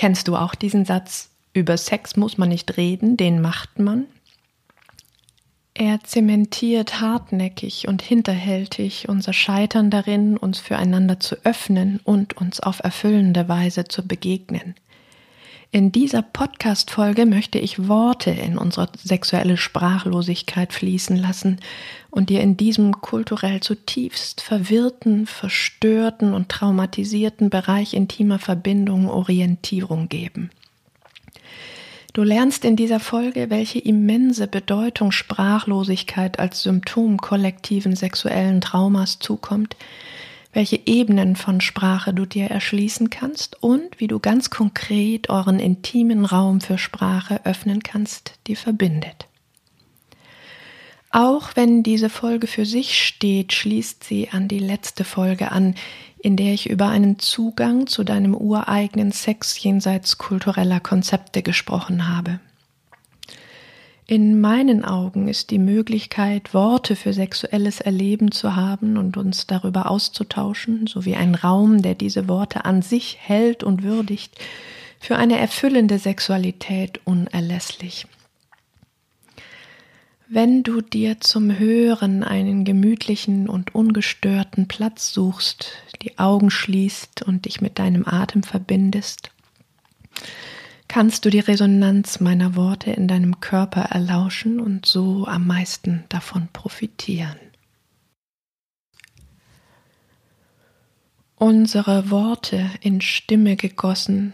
Kennst du auch diesen Satz, über Sex muss man nicht reden, den macht man? Er zementiert hartnäckig und hinterhältig unser Scheitern darin, uns füreinander zu öffnen und uns auf erfüllende Weise zu begegnen. In dieser Podcast-Folge möchte ich Worte in unsere sexuelle Sprachlosigkeit fließen lassen und dir in diesem kulturell zutiefst verwirrten, verstörten und traumatisierten Bereich intimer Verbindung Orientierung geben. Du lernst in dieser Folge, welche immense Bedeutung Sprachlosigkeit als Symptom kollektiven sexuellen Traumas zukommt, welche Ebenen von Sprache du dir erschließen kannst und wie du ganz konkret euren intimen Raum für Sprache öffnen kannst, die verbindet. Auch wenn diese Folge für sich steht, schließt sie an die letzte Folge an, in der ich über einen Zugang zu deinem ureigenen Sex jenseits kultureller Konzepte gesprochen habe. In meinen Augen ist die Möglichkeit, Worte für sexuelles Erleben zu haben und uns darüber auszutauschen, sowie ein Raum, der diese Worte an sich hält und würdigt, für eine erfüllende Sexualität unerlässlich. Wenn du dir zum Hören einen gemütlichen und ungestörten Platz suchst, die Augen schließt und dich mit deinem Atem verbindest, kannst du die Resonanz meiner Worte in deinem Körper erlauschen und so am meisten davon profitieren. Unsere Worte in Stimme gegossen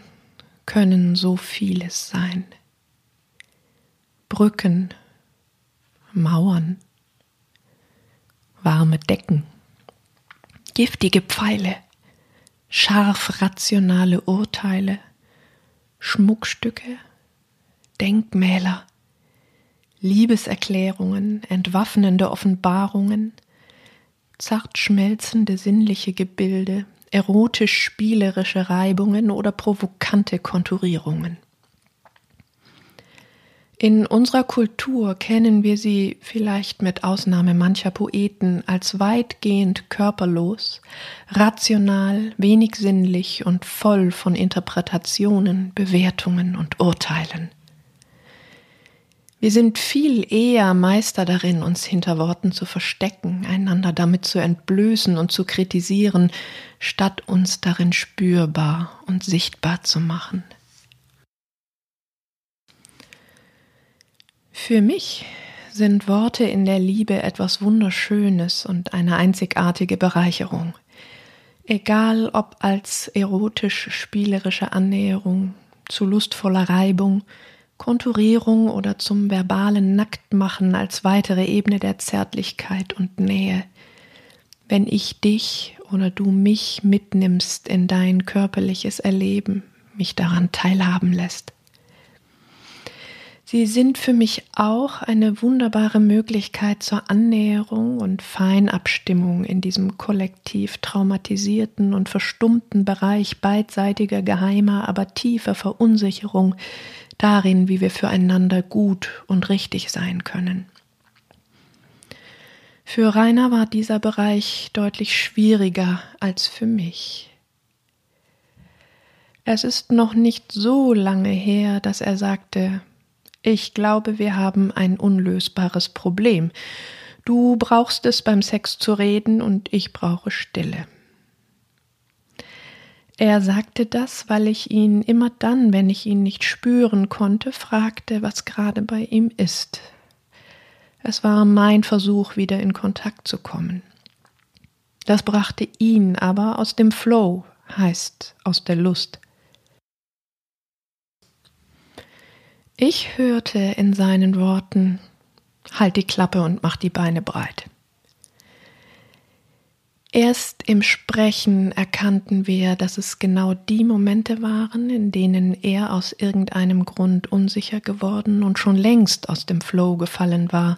können so vieles sein. Brücken, Mauern, warme Decken, giftige Pfeile, scharf rationale Urteile, Schmuckstücke, Denkmäler, Liebeserklärungen, entwaffnende Offenbarungen, zart schmelzende sinnliche Gebilde, erotisch spielerische Reibungen oder provokante Konturierungen. In unserer Kultur kennen wir sie vielleicht mit Ausnahme mancher Poeten als weitgehend körperlos, rational, wenig sinnlich und voll von Interpretationen, Bewertungen und Urteilen. Wir sind viel eher Meister darin, uns hinter Worten zu verstecken, einander damit zu entblößen und zu kritisieren, statt uns darin spürbar und sichtbar zu machen. Für mich sind Worte in der Liebe etwas Wunderschönes und eine einzigartige Bereicherung. Egal ob als erotisch-spielerische Annäherung, zu lustvoller Reibung, Konturierung oder zum verbalen Nacktmachen als weitere Ebene der Zärtlichkeit und Nähe. Wenn ich dich oder du mich mitnimmst in dein körperliches Erleben, mich daran teilhaben lässt. Sie sind für mich auch eine wunderbare Möglichkeit zur Annäherung und Feinabstimmung in diesem kollektiv traumatisierten und verstummten Bereich beidseitiger geheimer, aber tiefer Verunsicherung darin, wie wir füreinander gut und richtig sein können. Für Rainer war dieser Bereich deutlich schwieriger als für mich. Es ist noch nicht so lange her, dass er sagte, ich glaube, wir haben ein unlösbares Problem. Du brauchst es beim Sex zu reden und ich brauche Stille. Er sagte das, weil ich ihn immer dann, wenn ich ihn nicht spüren konnte, fragte, was gerade bei ihm ist. Es war mein Versuch, wieder in Kontakt zu kommen. Das brachte ihn aber aus dem Flow, heißt aus der Lust. Ich hörte in seinen Worten, halt die Klappe und mach die Beine breit. Erst im Sprechen erkannten wir, dass es genau die Momente waren, in denen er aus irgendeinem Grund unsicher geworden und schon längst aus dem Flow gefallen war,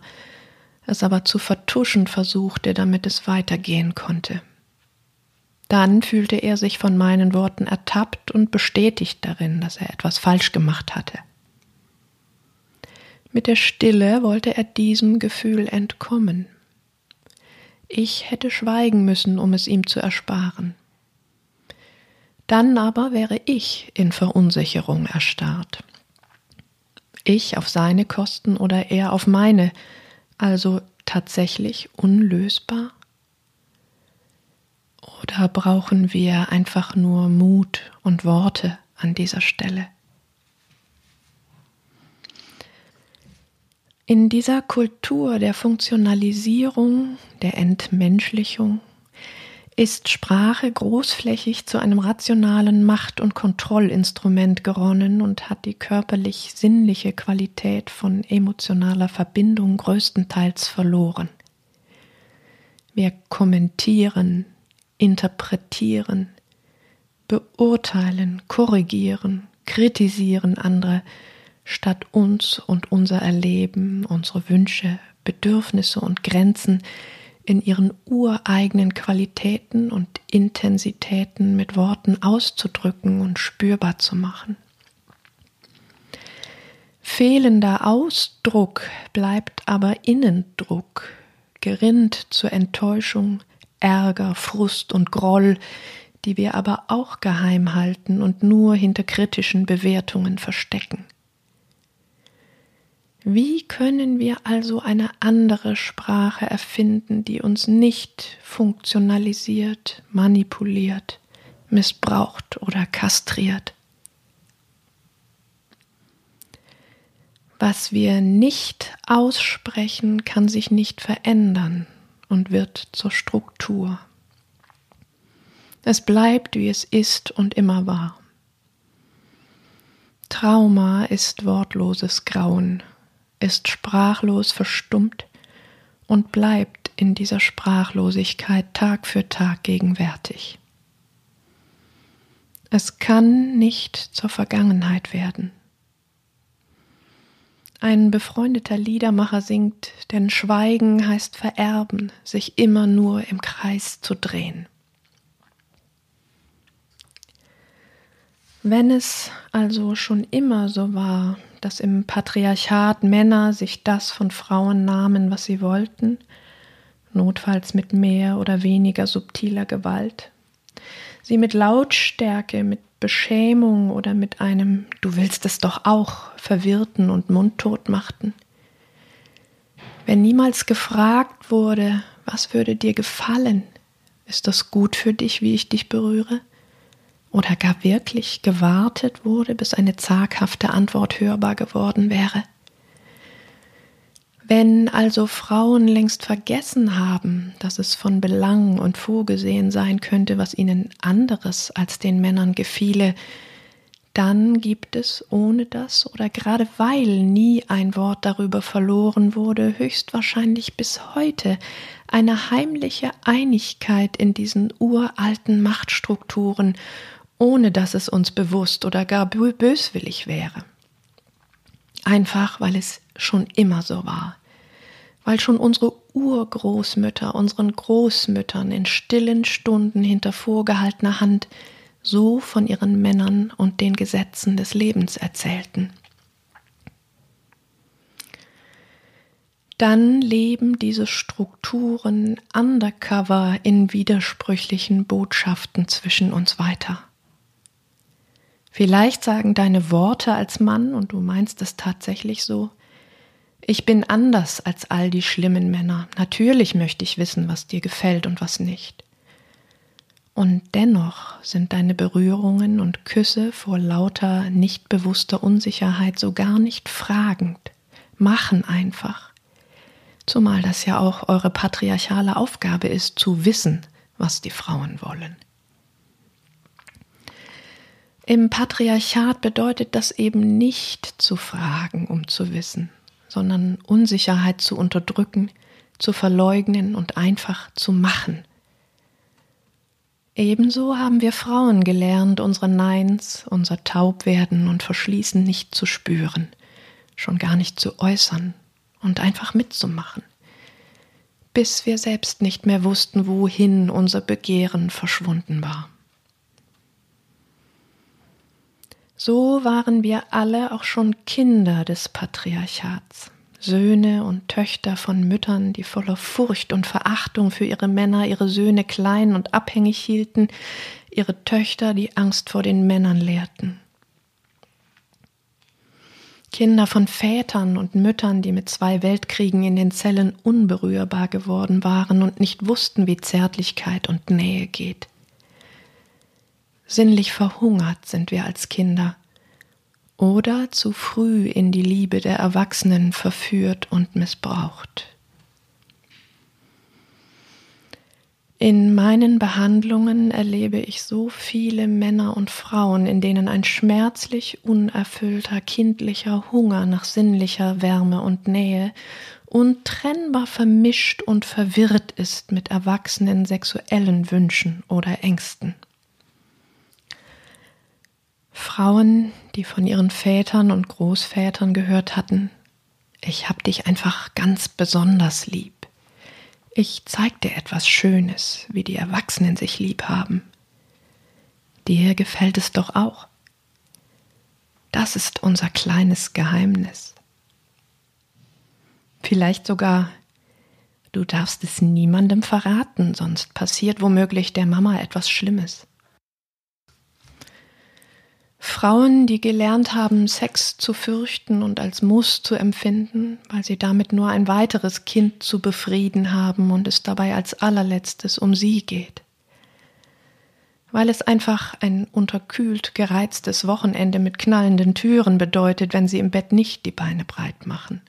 es aber zu vertuschen versuchte, damit es weitergehen konnte. Dann fühlte er sich von meinen Worten ertappt und bestätigt darin, dass er etwas falsch gemacht hatte. Mit der Stille wollte er diesem Gefühl entkommen. Ich hätte schweigen müssen, um es ihm zu ersparen. Dann aber wäre ich in Verunsicherung erstarrt. Ich auf seine Kosten oder er auf meine, also tatsächlich unlösbar? Oder brauchen wir einfach nur Mut und Worte an dieser Stelle? In dieser Kultur der Funktionalisierung, der Entmenschlichung, ist Sprache großflächig zu einem rationalen Macht- und Kontrollinstrument geronnen und hat die körperlich-sinnliche Qualität von emotionaler Verbindung größtenteils verloren. Wir kommentieren, interpretieren, beurteilen, korrigieren, kritisieren andere, statt uns und unser Erleben, unsere Wünsche, Bedürfnisse und Grenzen in ihren ureigenen Qualitäten und Intensitäten mit Worten auszudrücken und spürbar zu machen. Fehlender Ausdruck bleibt aber Innendruck, gerinnt zur Enttäuschung, Ärger, Frust und Groll, die wir aber auch geheim halten und nur hinter kritischen Bewertungen verstecken. Wie können wir also eine andere Sprache erfinden, die uns nicht funktionalisiert, manipuliert, missbraucht oder kastriert? Was wir nicht aussprechen, kann sich nicht verändern und wird zur Struktur. Es bleibt, wie es ist und immer war. Trauma ist wortloses Grauen, ist sprachlos verstummt und bleibt in dieser Sprachlosigkeit Tag für Tag gegenwärtig. Es kann nicht zur Vergangenheit werden. Ein befreundeter Liedermacher singt, denn Schweigen heißt vererben, sich immer nur im Kreis zu drehen. Wenn es also schon immer so war, dass im Patriarchat Männer sich das von Frauen nahmen, was sie wollten, notfalls mit mehr oder weniger subtiler Gewalt, sie mit Lautstärke, mit Beschämung oder mit einem Du willst es doch auch verwirrten und mundtot machten. Wenn niemals gefragt wurde, was würde dir gefallen, ist das gut für dich, wie ich dich berühre? Oder gar wirklich gewartet wurde, bis eine zaghafte Antwort hörbar geworden wäre? Wenn also Frauen längst vergessen haben, dass es von Belang und vorgesehen sein könnte, was ihnen anderes als den Männern gefiele, dann gibt es ohne das oder gerade weil nie ein Wort darüber verloren wurde, höchstwahrscheinlich bis heute eine heimliche Einigkeit in diesen uralten Machtstrukturen, ohne dass es uns bewusst oder gar böswillig wäre. Einfach weil es schon immer so war weil schon unsere Urgroßmütter unseren Großmüttern in stillen Stunden hinter vorgehaltener Hand so von ihren Männern und den Gesetzen des Lebens erzählten. Dann leben diese Strukturen undercover in widersprüchlichen Botschaften zwischen uns weiter. Vielleicht sagen deine Worte als Mann, und du meinst es tatsächlich so, ich bin anders als all die schlimmen Männer. Natürlich möchte ich wissen, was dir gefällt und was nicht. Und dennoch sind deine Berührungen und Küsse vor lauter nicht bewusster Unsicherheit so gar nicht fragend, machen einfach. Zumal das ja auch eure patriarchale Aufgabe ist, zu wissen, was die Frauen wollen. Im Patriarchat bedeutet das eben nicht zu fragen, um zu wissen, sondern Unsicherheit zu unterdrücken, zu verleugnen und einfach zu machen. Ebenso haben wir Frauen gelernt, unsere Neins, unser Taubwerden und Verschließen nicht zu spüren, schon gar nicht zu äußern und einfach mitzumachen, bis wir selbst nicht mehr wussten, wohin unser Begehren verschwunden war. So waren wir alle auch schon Kinder des Patriarchats. Söhne und Töchter von Müttern, die voller Furcht und Verachtung für ihre Männer ihre Söhne klein und abhängig hielten, ihre Töchter die Angst vor den Männern lehrten. Kinder von Vätern und Müttern, die mit zwei Weltkriegen in den Zellen unberührbar geworden waren und nicht wussten, wie Zärtlichkeit und Nähe geht. Sinnlich verhungert sind wir als Kinder, oder zu früh in die Liebe der Erwachsenen verführt und missbraucht. In meinen Behandlungen erlebe ich so viele Männer und Frauen, in denen ein schmerzlich unerfüllter kindlicher Hunger nach sinnlicher Wärme und Nähe untrennbar vermischt und verwirrt ist mit erwachsenen sexuellen Wünschen oder Ängsten. Frauen, die von ihren Vätern und Großvätern gehört hatten, ich hab dich einfach ganz besonders lieb. Ich zeig dir etwas Schönes, wie die Erwachsenen sich lieb haben. Dir gefällt es doch auch. Das ist unser kleines Geheimnis. Vielleicht sogar, du darfst es niemandem verraten, sonst passiert womöglich der Mama etwas Schlimmes. Frauen, die gelernt haben, Sex zu fürchten und als Muss zu empfinden, weil sie damit nur ein weiteres Kind zu befrieden haben und es dabei als allerletztes um sie geht. Weil es einfach ein unterkühlt gereiztes Wochenende mit knallenden Türen bedeutet, wenn sie im Bett nicht die Beine breit machen.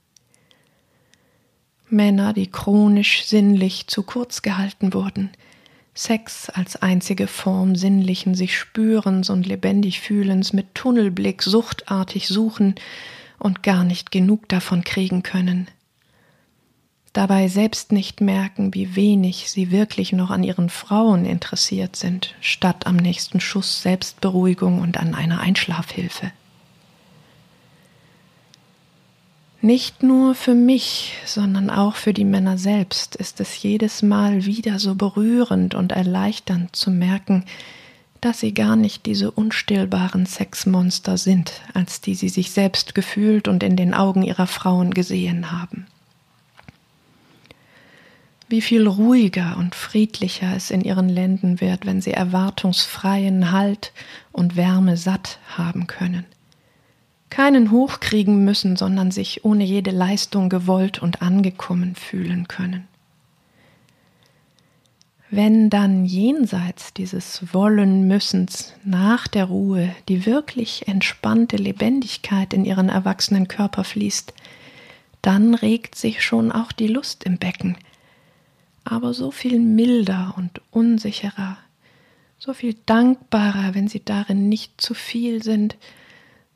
Männer, die chronisch sinnlich zu kurz gehalten wurden, Sex als einzige Form sinnlichen sich Spürens und lebendig Fühlens mit Tunnelblick suchtartig suchen und gar nicht genug davon kriegen können. Dabei selbst nicht merken, wie wenig sie wirklich noch an ihren Frauen interessiert sind, statt am nächsten Schuss Selbstberuhigung und an einer Einschlafhilfe. Nicht nur für mich, sondern auch für die Männer selbst ist es jedes Mal wieder so berührend und erleichternd zu merken, dass sie gar nicht diese unstillbaren Sexmonster sind, als die sie sich selbst gefühlt und in den Augen ihrer Frauen gesehen haben. Wie viel ruhiger und friedlicher es in ihren Lenden wird, wenn sie erwartungsfreien Halt und Wärme satt haben können keinen hochkriegen müssen, sondern sich ohne jede Leistung gewollt und angekommen fühlen können. Wenn dann jenseits dieses Wollen müssens nach der Ruhe die wirklich entspannte Lebendigkeit in ihren erwachsenen Körper fließt, dann regt sich schon auch die Lust im Becken, aber so viel milder und unsicherer, so viel dankbarer, wenn sie darin nicht zu viel sind,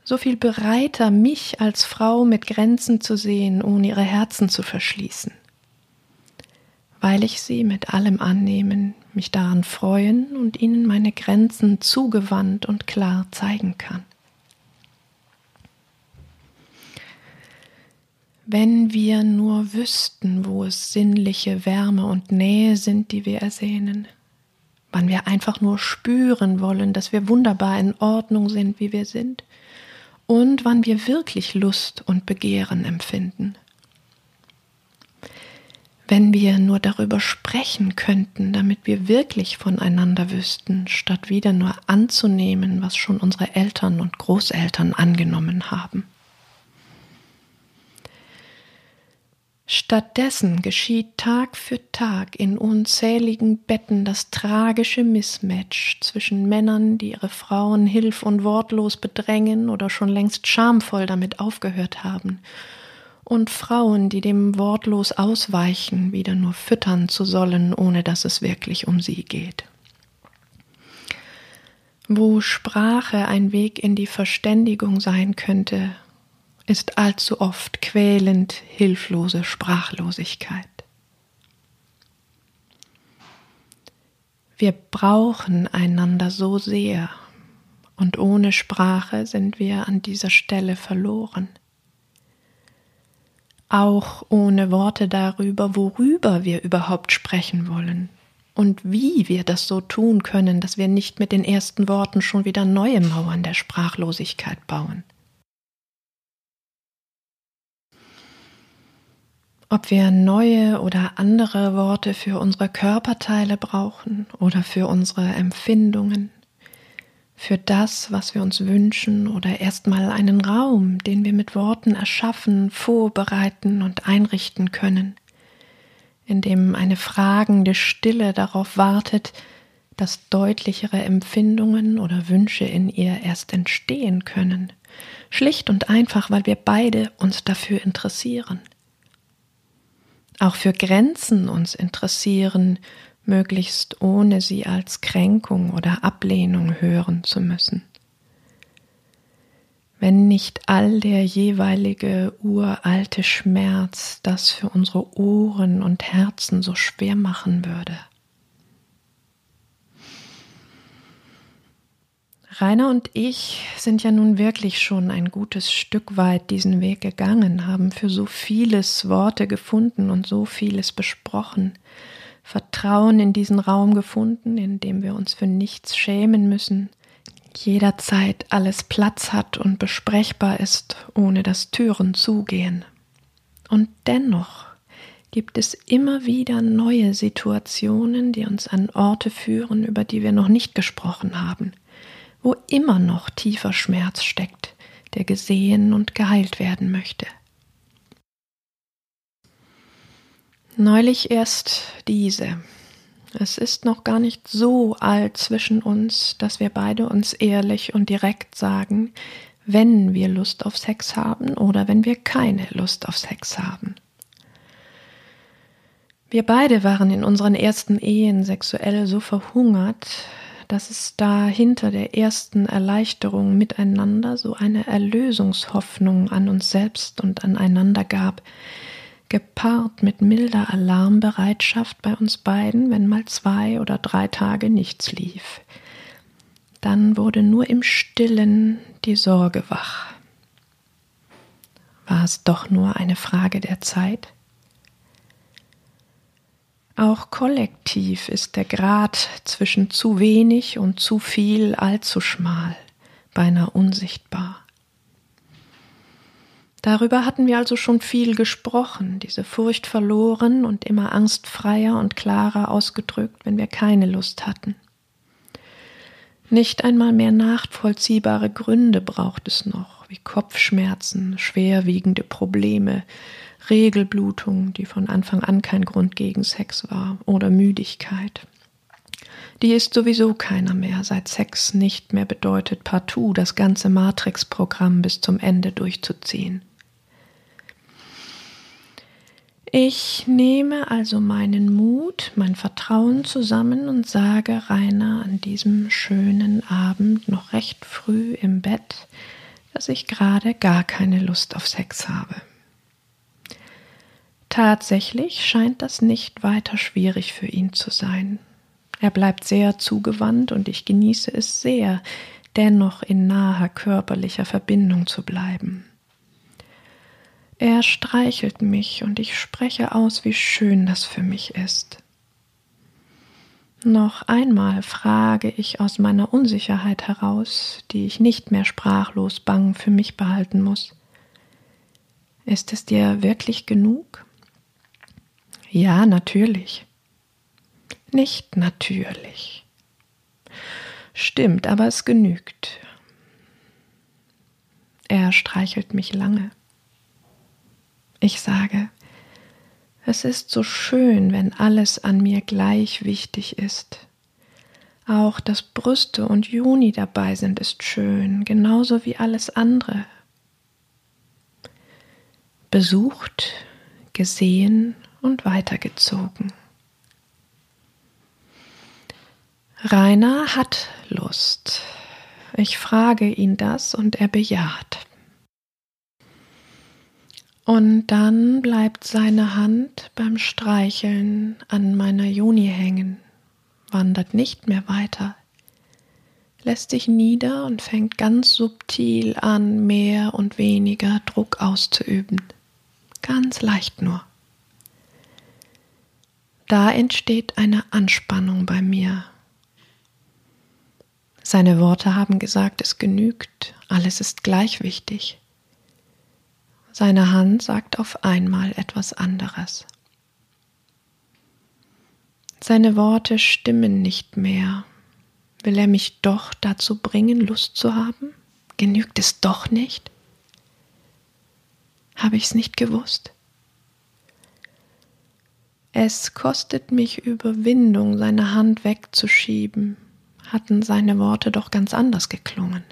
so viel bereiter, mich als Frau mit Grenzen zu sehen, ohne ihre Herzen zu verschließen. Weil ich sie mit allem annehmen, mich daran freuen und ihnen meine Grenzen zugewandt und klar zeigen kann. Wenn wir nur wüssten, wo es sinnliche Wärme und Nähe sind, die wir ersehnen, wann wir einfach nur spüren wollen, dass wir wunderbar in Ordnung sind, wie wir sind, und wann wir wirklich Lust und Begehren empfinden. Wenn wir nur darüber sprechen könnten, damit wir wirklich voneinander wüssten, statt wieder nur anzunehmen, was schon unsere Eltern und Großeltern angenommen haben. Stattdessen geschieht Tag für Tag in unzähligen Betten das tragische Mismatch zwischen Männern, die ihre Frauen hilf- und wortlos bedrängen oder schon längst schamvoll damit aufgehört haben, und Frauen, die dem wortlos ausweichen, wieder nur füttern zu sollen, ohne dass es wirklich um sie geht. Wo Sprache ein Weg in die Verständigung sein könnte, ist allzu oft quälend hilflose Sprachlosigkeit. Wir brauchen einander so sehr und ohne Sprache sind wir an dieser Stelle verloren. Auch ohne Worte darüber, worüber wir überhaupt sprechen wollen und wie wir das so tun können, dass wir nicht mit den ersten Worten schon wieder neue Mauern der Sprachlosigkeit bauen. Ob wir neue oder andere Worte für unsere Körperteile brauchen oder für unsere Empfindungen, für das, was wir uns wünschen oder erstmal einen Raum, den wir mit Worten erschaffen, vorbereiten und einrichten können, in dem eine fragende Stille darauf wartet, dass deutlichere Empfindungen oder Wünsche in ihr erst entstehen können, schlicht und einfach, weil wir beide uns dafür interessieren. Auch für Grenzen uns interessieren, möglichst ohne sie als Kränkung oder Ablehnung hören zu müssen. Wenn nicht all der jeweilige uralte Schmerz das für unsere Ohren und Herzen so schwer machen würde. Rainer und ich sind ja nun wirklich schon ein gutes Stück weit diesen Weg gegangen, haben für so vieles Worte gefunden und so vieles besprochen, Vertrauen in diesen Raum gefunden, in dem wir uns für nichts schämen müssen, jederzeit alles Platz hat und besprechbar ist, ohne dass Türen zugehen. Und dennoch gibt es immer wieder neue Situationen, die uns an Orte führen, über die wir noch nicht gesprochen haben, wo immer noch tiefer Schmerz steckt, der gesehen und geheilt werden möchte. Neulich erst diese. Es ist noch gar nicht so alt zwischen uns, dass wir beide uns ehrlich und direkt sagen, wenn wir Lust auf Sex haben oder wenn wir keine Lust auf Sex haben. Wir beide waren in unseren ersten Ehen sexuell so verhungert, dass es da hinter der ersten Erleichterung miteinander so eine Erlösungshoffnung an uns selbst und aneinander gab, gepaart mit milder Alarmbereitschaft bei uns beiden, wenn mal zwei oder drei Tage nichts lief. Dann wurde nur im stillen die Sorge wach. War es doch nur eine Frage der Zeit? Auch kollektiv ist der Grad zwischen zu wenig und zu viel allzu schmal, beinahe unsichtbar. Darüber hatten wir also schon viel gesprochen, diese Furcht verloren und immer angstfreier und klarer ausgedrückt, wenn wir keine Lust hatten. Nicht einmal mehr nachvollziehbare Gründe braucht es noch, wie Kopfschmerzen, schwerwiegende Probleme, Regelblutung, die von Anfang an kein Grund gegen Sex war, oder Müdigkeit. Die ist sowieso keiner mehr, seit Sex nicht mehr bedeutet, partout das ganze Matrix-Programm bis zum Ende durchzuziehen. Ich nehme also meinen Mut, mein Vertrauen zusammen und sage Rainer an diesem schönen Abend noch recht früh im Bett, dass ich gerade gar keine Lust auf Sex habe. Tatsächlich scheint das nicht weiter schwierig für ihn zu sein. Er bleibt sehr zugewandt und ich genieße es sehr, dennoch in naher körperlicher Verbindung zu bleiben. Er streichelt mich und ich spreche aus, wie schön das für mich ist. Noch einmal frage ich aus meiner Unsicherheit heraus, die ich nicht mehr sprachlos bang für mich behalten muss. Ist es dir wirklich genug? Ja, natürlich. Nicht natürlich. Stimmt, aber es genügt. Er streichelt mich lange. Ich sage, es ist so schön, wenn alles an mir gleich wichtig ist. Auch dass Brüste und Juni dabei sind, ist schön, genauso wie alles andere. Besucht, gesehen und weitergezogen. Rainer hat Lust. Ich frage ihn das und er bejaht. Und dann bleibt seine Hand beim Streicheln an meiner Juni hängen, wandert nicht mehr weiter, lässt sich nieder und fängt ganz subtil an, mehr und weniger Druck auszuüben. Ganz leicht nur. Da entsteht eine Anspannung bei mir. Seine Worte haben gesagt, es genügt, alles ist gleich wichtig. Seine Hand sagt auf einmal etwas anderes. Seine Worte stimmen nicht mehr. Will er mich doch dazu bringen, Lust zu haben? Genügt es doch nicht? Habe ich es nicht gewusst? Es kostet mich Überwindung, seine Hand wegzuschieben, hatten seine Worte doch ganz anders geklungen.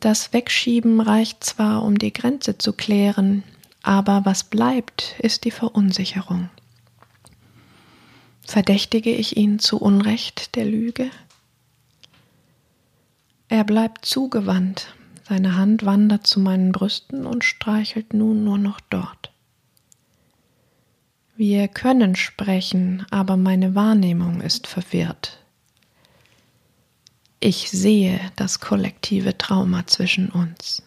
Das Wegschieben reicht zwar, um die Grenze zu klären, aber was bleibt, ist die Verunsicherung. Verdächtige ich ihn zu Unrecht der Lüge? Er bleibt zugewandt, seine Hand wandert zu meinen Brüsten und streichelt nun nur noch dort. Wir können sprechen, aber meine Wahrnehmung ist verwirrt. Ich sehe das kollektive Trauma zwischen uns.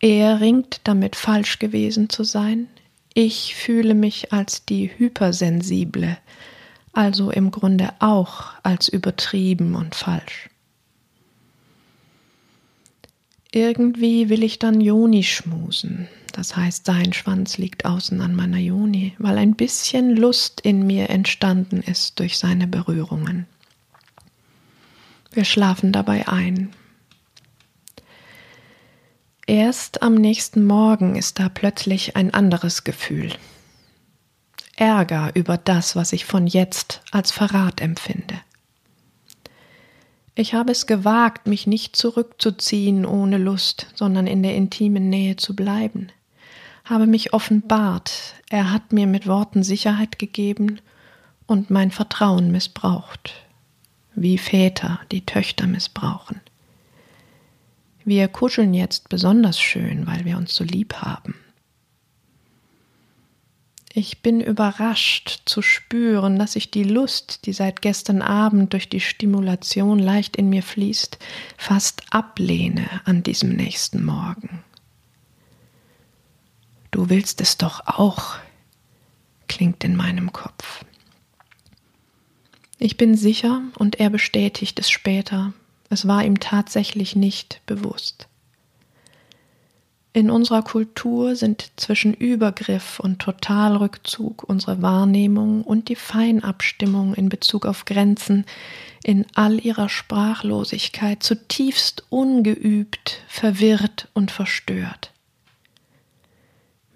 Er ringt damit falsch gewesen zu sein, ich fühle mich als die Hypersensible, also im Grunde auch als übertrieben und falsch. Irgendwie will ich dann Joni schmusen, das heißt, sein Schwanz liegt außen an meiner Joni, weil ein bisschen Lust in mir entstanden ist durch seine Berührungen. Wir schlafen dabei ein, Erst am nächsten Morgen ist da plötzlich ein anderes Gefühl. Ärger über das, was ich von jetzt als Verrat empfinde. Ich habe es gewagt, mich nicht zurückzuziehen ohne Lust, sondern in der intimen Nähe zu bleiben. Habe mich offenbart, er hat mir mit Worten Sicherheit gegeben und mein Vertrauen missbraucht, wie Väter die Töchter missbrauchen. Wir kuscheln jetzt besonders schön, weil wir uns so lieb haben. Ich bin überrascht zu spüren, dass ich die Lust, die seit gestern Abend durch die Stimulation leicht in mir fließt, fast ablehne an diesem nächsten Morgen. Du willst es doch auch, klingt in meinem Kopf. Ich bin sicher, und er bestätigt es später, es war ihm tatsächlich nicht bewusst. In unserer Kultur sind zwischen Übergriff und Totalrückzug unsere Wahrnehmung und die Feinabstimmung in Bezug auf Grenzen in all ihrer Sprachlosigkeit zutiefst ungeübt, verwirrt und verstört.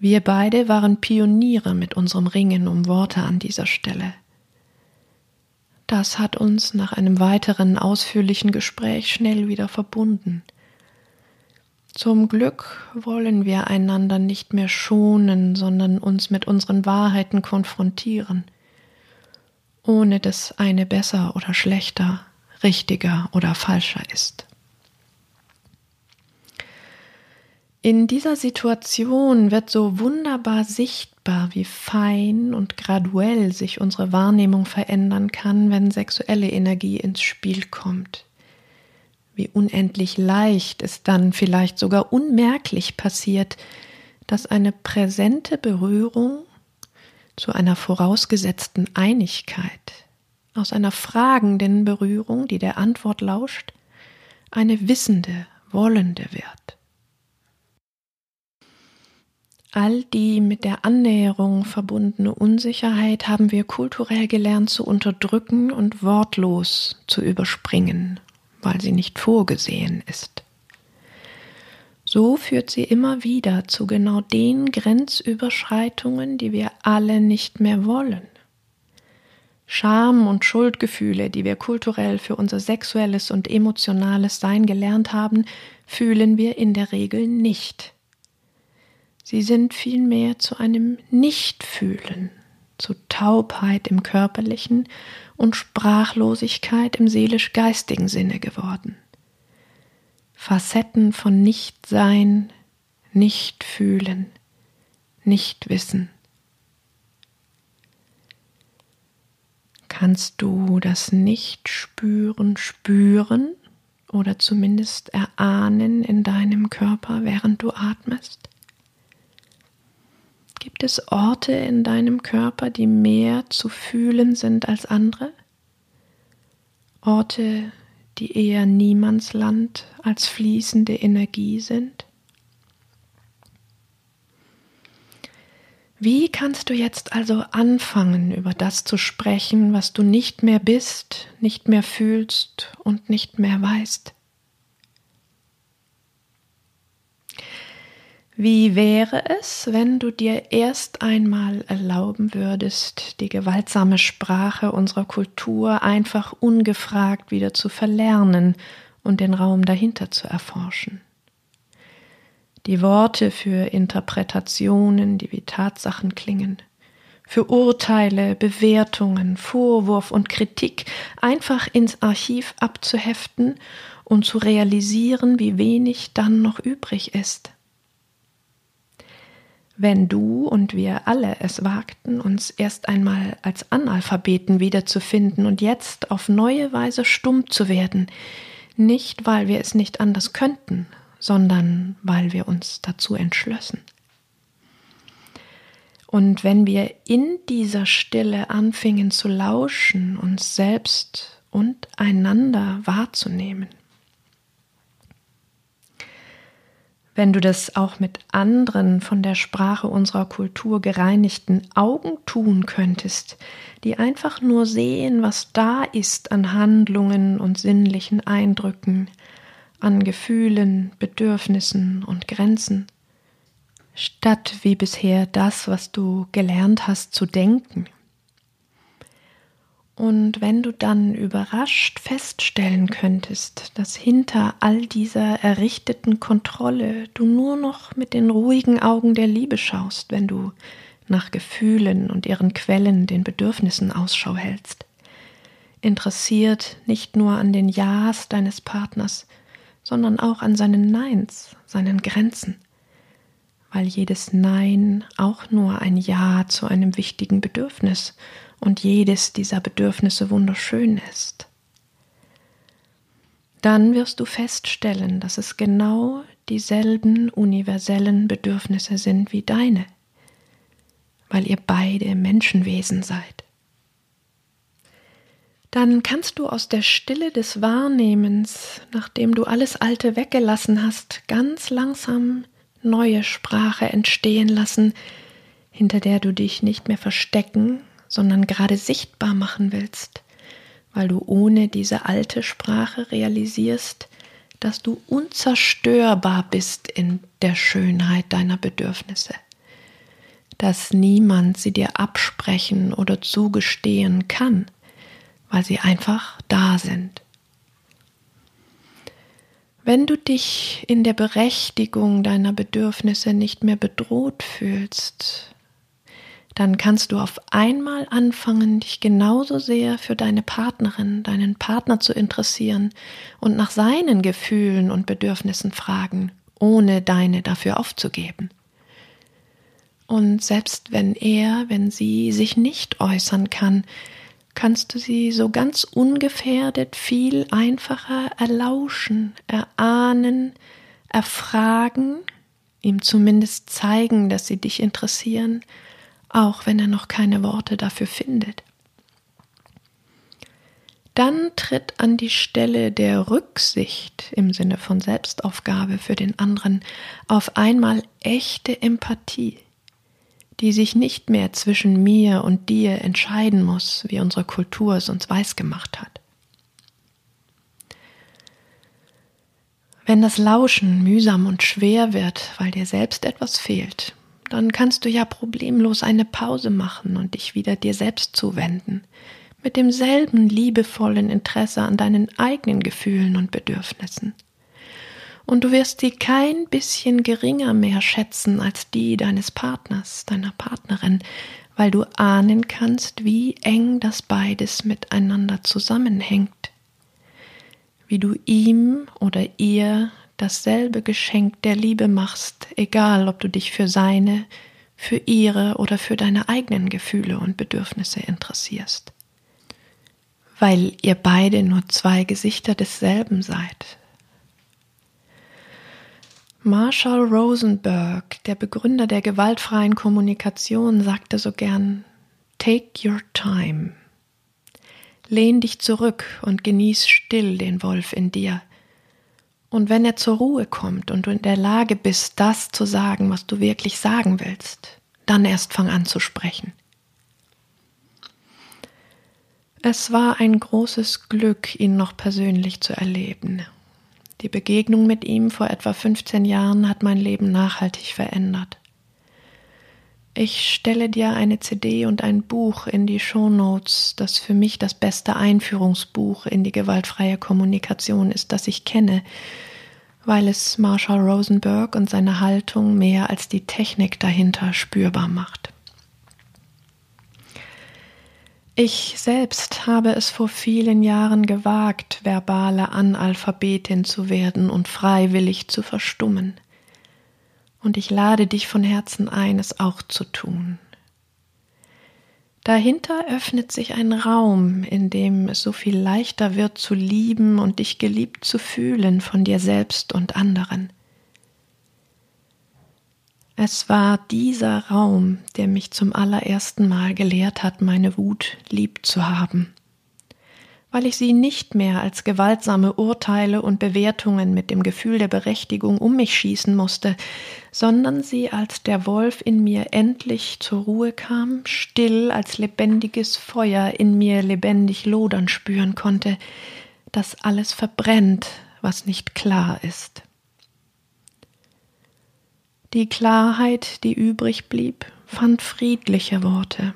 Wir beide waren Pioniere mit unserem Ringen um Worte an dieser Stelle. Das hat uns nach einem weiteren ausführlichen Gespräch schnell wieder verbunden. Zum Glück wollen wir einander nicht mehr schonen, sondern uns mit unseren Wahrheiten konfrontieren, ohne dass eine besser oder schlechter, richtiger oder falscher ist. In dieser Situation wird so wunderbar sichtbar, wie fein und graduell sich unsere Wahrnehmung verändern kann, wenn sexuelle Energie ins Spiel kommt. Wie unendlich leicht es dann vielleicht sogar unmerklich passiert, dass eine präsente Berührung zu einer vorausgesetzten Einigkeit, aus einer fragenden Berührung, die der Antwort lauscht, eine wissende, wollende wird. All die mit der Annäherung verbundene Unsicherheit haben wir kulturell gelernt zu unterdrücken und wortlos zu überspringen, weil sie nicht vorgesehen ist. So führt sie immer wieder zu genau den Grenzüberschreitungen, die wir alle nicht mehr wollen. Scham und Schuldgefühle, die wir kulturell für unser sexuelles und emotionales Sein gelernt haben, fühlen wir in der Regel nicht. Sie sind vielmehr zu einem Nichtfühlen, zu Taubheit im körperlichen und Sprachlosigkeit im seelisch-geistigen Sinne geworden. Facetten von Nichtsein, Nichtfühlen, Nichtwissen. Kannst du das Nicht-Spüren spüren oder zumindest erahnen in deinem Körper, während du atmest? Gibt es Orte in deinem Körper, die mehr zu fühlen sind als andere? Orte, die eher Niemandsland als fließende Energie sind? Wie kannst du jetzt also anfangen, über das zu sprechen, was du nicht mehr bist, nicht mehr fühlst und nicht mehr weißt? Wie wäre es, wenn du dir erst einmal erlauben würdest, die gewaltsame Sprache unserer Kultur einfach ungefragt wieder zu verlernen und den Raum dahinter zu erforschen? die Worte für Interpretationen, die wie Tatsachen klingen, für Urteile, Bewertungen, Vorwurf und Kritik einfach ins Archiv abzuheften und zu realisieren, wie wenig dann noch übrig ist. Wenn du und wir alle es wagten, uns erst einmal als Analphabeten wiederzufinden und jetzt auf neue Weise stumm zu werden, nicht weil wir es nicht anders könnten, sondern weil wir uns dazu entschlossen. Und wenn wir in dieser Stille anfingen zu lauschen, uns selbst und einander wahrzunehmen, wenn du das auch mit anderen von der Sprache unserer Kultur gereinigten Augen tun könntest, die einfach nur sehen, was da ist an Handlungen und sinnlichen Eindrücken, an Gefühlen, Bedürfnissen und Grenzen, statt wie bisher das, was du gelernt hast zu denken. Und wenn du dann überrascht feststellen könntest, dass hinter all dieser errichteten Kontrolle du nur noch mit den ruhigen Augen der Liebe schaust, wenn du nach Gefühlen und ihren Quellen, den Bedürfnissen Ausschau hältst, interessiert nicht nur an den Ja's deines Partners, sondern auch an seinen Neins, seinen Grenzen, weil jedes Nein auch nur ein Ja zu einem wichtigen Bedürfnis und jedes dieser Bedürfnisse wunderschön ist. Dann wirst du feststellen, dass es genau dieselben universellen Bedürfnisse sind wie deine, weil ihr beide Menschenwesen seid dann kannst du aus der Stille des Wahrnehmens, nachdem du alles Alte weggelassen hast, ganz langsam neue Sprache entstehen lassen, hinter der du dich nicht mehr verstecken, sondern gerade sichtbar machen willst, weil du ohne diese alte Sprache realisierst, dass du unzerstörbar bist in der Schönheit deiner Bedürfnisse, dass niemand sie dir absprechen oder zugestehen kann, weil sie einfach da sind. Wenn du dich in der Berechtigung deiner Bedürfnisse nicht mehr bedroht fühlst, dann kannst du auf einmal anfangen, dich genauso sehr für deine Partnerin, deinen Partner zu interessieren und nach seinen Gefühlen und Bedürfnissen fragen, ohne deine dafür aufzugeben. Und selbst wenn er, wenn sie sich nicht äußern kann, kannst du sie so ganz ungefährdet viel einfacher erlauschen, erahnen, erfragen, ihm zumindest zeigen, dass sie dich interessieren, auch wenn er noch keine Worte dafür findet. Dann tritt an die Stelle der Rücksicht im Sinne von Selbstaufgabe für den anderen auf einmal echte Empathie die sich nicht mehr zwischen mir und dir entscheiden muss, wie unsere Kultur es uns weisgemacht hat. Wenn das Lauschen mühsam und schwer wird, weil dir selbst etwas fehlt, dann kannst du ja problemlos eine Pause machen und dich wieder dir selbst zuwenden, mit demselben liebevollen Interesse an deinen eigenen Gefühlen und Bedürfnissen und du wirst sie kein bisschen geringer mehr schätzen als die deines Partners, deiner Partnerin, weil du ahnen kannst, wie eng das beides miteinander zusammenhängt, wie du ihm oder ihr dasselbe Geschenk der Liebe machst, egal ob du dich für seine, für ihre oder für deine eigenen Gefühle und Bedürfnisse interessierst. weil ihr beide nur zwei Gesichter desselben seid. Marshall Rosenberg, der Begründer der gewaltfreien Kommunikation, sagte so gern, Take your time. Lehn dich zurück und genieß still den Wolf in dir. Und wenn er zur Ruhe kommt und du in der Lage bist, das zu sagen, was du wirklich sagen willst, dann erst fang an zu sprechen. Es war ein großes Glück, ihn noch persönlich zu erleben. Die Begegnung mit ihm vor etwa 15 Jahren hat mein Leben nachhaltig verändert. Ich stelle dir eine CD und ein Buch in die Show Notes, das für mich das beste Einführungsbuch in die gewaltfreie Kommunikation ist, das ich kenne, weil es Marshall Rosenberg und seine Haltung mehr als die Technik dahinter spürbar macht. Ich selbst habe es vor vielen Jahren gewagt, verbale Analphabetin zu werden und freiwillig zu verstummen. Und ich lade dich von Herzen ein, es auch zu tun. Dahinter öffnet sich ein Raum, in dem es so viel leichter wird zu lieben und dich geliebt zu fühlen von dir selbst und anderen. Es war dieser Raum, der mich zum allerersten Mal gelehrt hat, meine Wut lieb zu haben, weil ich sie nicht mehr als gewaltsame Urteile und Bewertungen mit dem Gefühl der Berechtigung um mich schießen musste, sondern sie als der Wolf in mir endlich zur Ruhe kam, still als lebendiges Feuer in mir lebendig lodern spüren konnte, dass alles verbrennt, was nicht klar ist. Die Klarheit, die übrig blieb, fand friedliche Worte,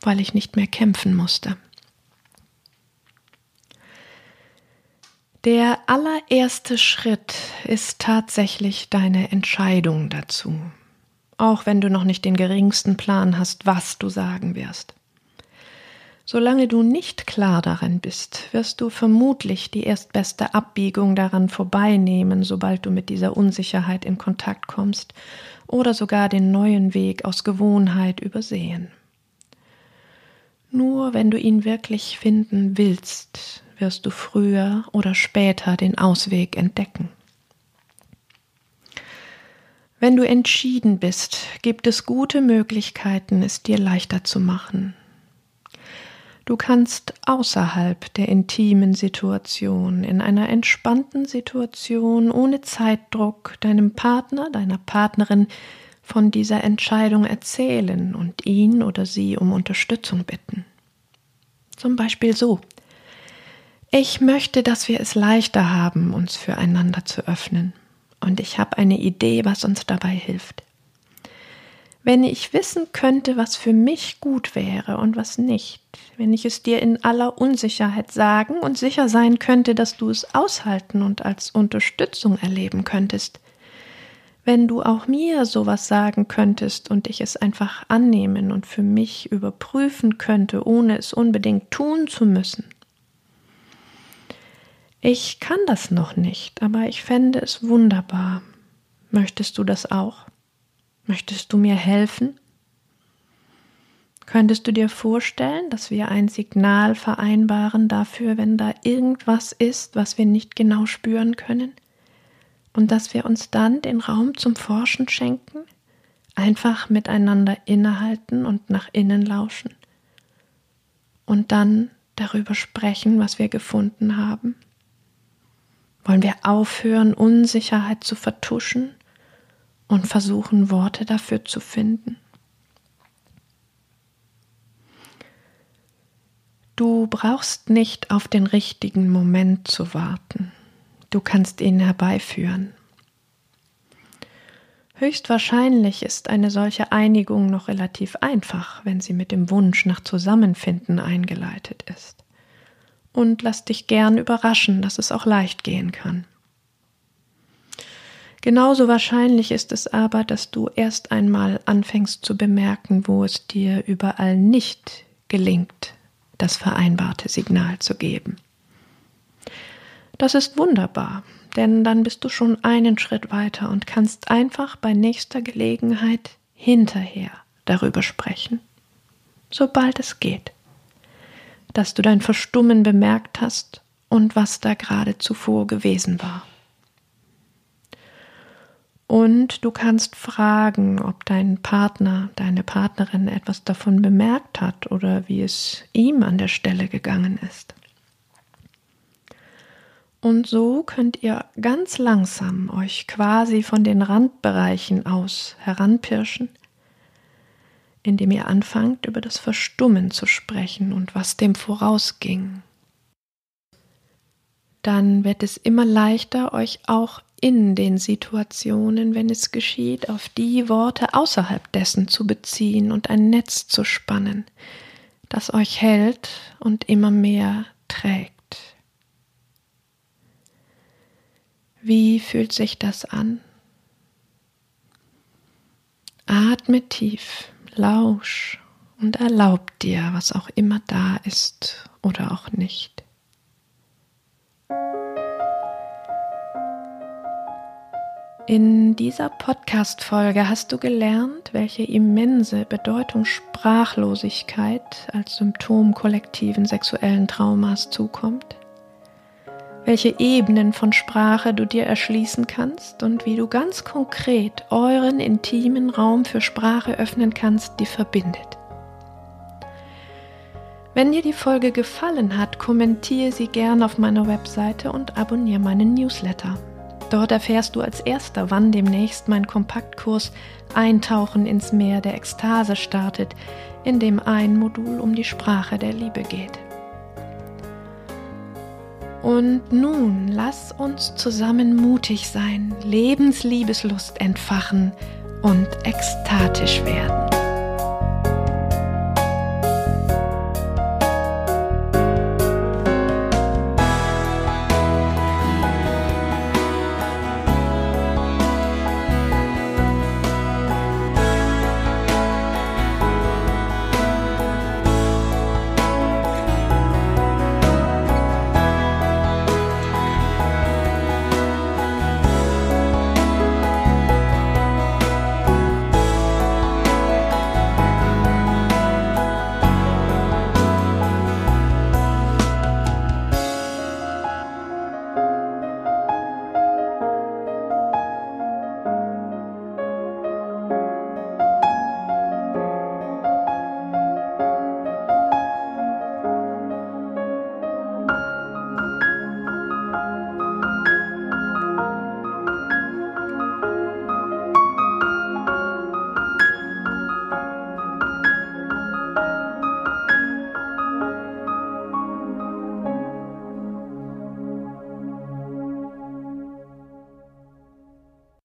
weil ich nicht mehr kämpfen musste. Der allererste Schritt ist tatsächlich deine Entscheidung dazu, auch wenn du noch nicht den geringsten Plan hast, was du sagen wirst. Solange du nicht klar darin bist, wirst du vermutlich die erstbeste Abbiegung daran vorbeinehmen, sobald du mit dieser Unsicherheit in Kontakt kommst, oder sogar den neuen Weg aus Gewohnheit übersehen. Nur wenn du ihn wirklich finden willst, wirst du früher oder später den Ausweg entdecken. Wenn du entschieden bist, gibt es gute Möglichkeiten, es dir leichter zu machen. Du kannst außerhalb der intimen Situation, in einer entspannten Situation, ohne Zeitdruck, deinem Partner, deiner Partnerin von dieser Entscheidung erzählen und ihn oder sie um Unterstützung bitten. Zum Beispiel so. Ich möchte, dass wir es leichter haben, uns füreinander zu öffnen. Und ich habe eine Idee, was uns dabei hilft. Wenn ich wissen könnte, was für mich gut wäre und was nicht, wenn ich es dir in aller Unsicherheit sagen und sicher sein könnte, dass du es aushalten und als Unterstützung erleben könntest, wenn du auch mir sowas sagen könntest und ich es einfach annehmen und für mich überprüfen könnte, ohne es unbedingt tun zu müssen. Ich kann das noch nicht, aber ich fände es wunderbar. Möchtest du das auch? Möchtest du mir helfen? Könntest du dir vorstellen, dass wir ein Signal vereinbaren dafür, wenn da irgendwas ist, was wir nicht genau spüren können? Und dass wir uns dann den Raum zum Forschen schenken? Einfach miteinander innehalten und nach innen lauschen? Und dann darüber sprechen, was wir gefunden haben? Wollen wir aufhören, Unsicherheit zu vertuschen und versuchen Worte dafür zu finden. Du brauchst nicht auf den richtigen Moment zu warten. Du kannst ihn herbeiführen. Höchstwahrscheinlich ist eine solche Einigung noch relativ einfach, wenn sie mit dem Wunsch nach Zusammenfinden eingeleitet ist. Und lass dich gern überraschen, dass es auch leicht gehen kann. Genauso wahrscheinlich ist es aber, dass du erst einmal anfängst zu bemerken, wo es dir überall nicht gelingt, das vereinbarte Signal zu geben. Das ist wunderbar, denn dann bist du schon einen Schritt weiter und kannst einfach bei nächster Gelegenheit hinterher darüber sprechen, sobald es geht. dass du dein Verstummen bemerkt hast und was da gerade zuvor gewesen war. Und du kannst fragen, ob dein Partner, deine Partnerin etwas davon bemerkt hat oder wie es ihm an der Stelle gegangen ist. Und so könnt ihr ganz langsam euch quasi von den Randbereichen aus heranpirschen, indem ihr anfangt, über das Verstummen zu sprechen und was dem vorausging. Dann wird es immer leichter, euch auch in den Situationen, wenn es geschieht, auf die Worte außerhalb dessen zu beziehen und ein Netz zu spannen, das euch hält und immer mehr trägt. Wie fühlt sich das an? Atme tief, lausch und erlaub dir, was auch immer da ist oder auch nicht. In dieser Podcast-Folge hast du gelernt, welche immense Bedeutung Sprachlosigkeit als Symptom kollektiven sexuellen Traumas zukommt, welche Ebenen von Sprache du dir erschließen kannst und wie du ganz konkret euren intimen Raum für Sprache öffnen kannst, die verbindet. Wenn dir die Folge gefallen hat, kommentiere sie gern auf meiner Webseite und abonniere meinen Newsletter. Dort erfährst du als erster, wann demnächst mein Kompaktkurs Eintauchen ins Meer der Ekstase startet, in dem ein Modul um die Sprache der Liebe geht. Und nun lass uns zusammen mutig sein, Lebensliebeslust entfachen und ekstatisch werden.